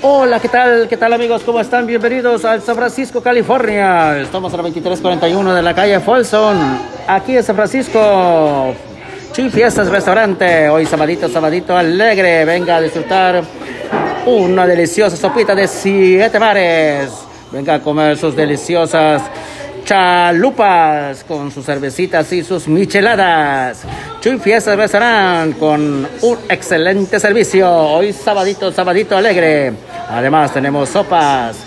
Hola, ¿qué tal? ¿Qué tal amigos? ¿Cómo están? Bienvenidos al San Francisco, California. Estamos a la 2341 de la calle Folsom, aquí en San Francisco. Chuy Fiestas Restaurante, hoy sabadito, sabadito alegre. Venga a disfrutar una deliciosa sopita de siete mares. Venga a comer sus deliciosas chalupas con sus cervecitas y sus micheladas. Chuy Fiestas Restaurante con un excelente servicio. Hoy sabadito, sabadito alegre. Además tenemos sopas.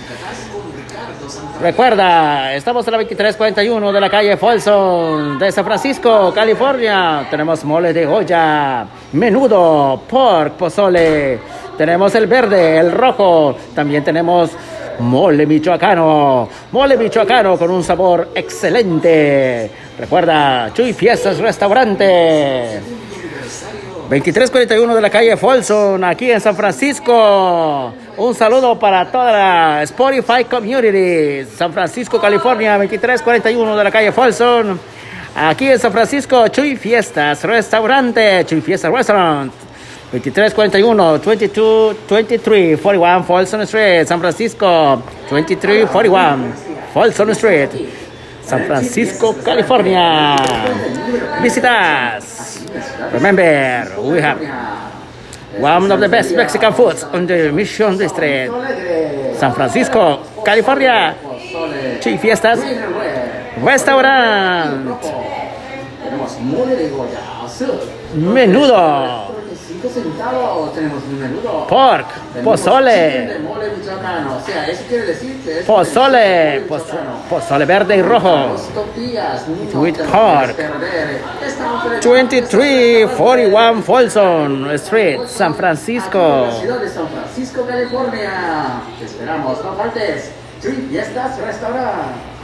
Recuerda, estamos en la 2341 de la calle Folsom de San Francisco, California. Tenemos mole de olla, menudo, pork, pozole. Tenemos el verde, el rojo. También tenemos mole michoacano. Mole michoacano con un sabor excelente. Recuerda, Chuy Fiestas Restaurante. 2341 de la calle Folsom, aquí en San Francisco. Un saludo para toda la Spotify Community, San Francisco, California, 2341 de la calle Folsom. Aquí en San Francisco, Chuy Fiestas Restaurante, Chuy Fiestas Restaurant. 2341, 22, 23, 41 Folsom Street, San Francisco, 2341 Folsom Street, San Francisco, California. Visitas. Remember, we have one of the best Mexican foods on the Mission District, San Francisco, California. Chuy Fiestas Restaurant. Menudo. 5 centavos tenemos un menudo. Pork, pozole. mole michoacano. O sea, eso quiere decir que es Pozole, pozole verde y rojo. With pork. puedes perder. Esta oferta- 2341 Folsom Street, San Francisco. Ciudad de San Francisco, California. Te esperamos, no faltes. Chuy Fiestas Restaurant.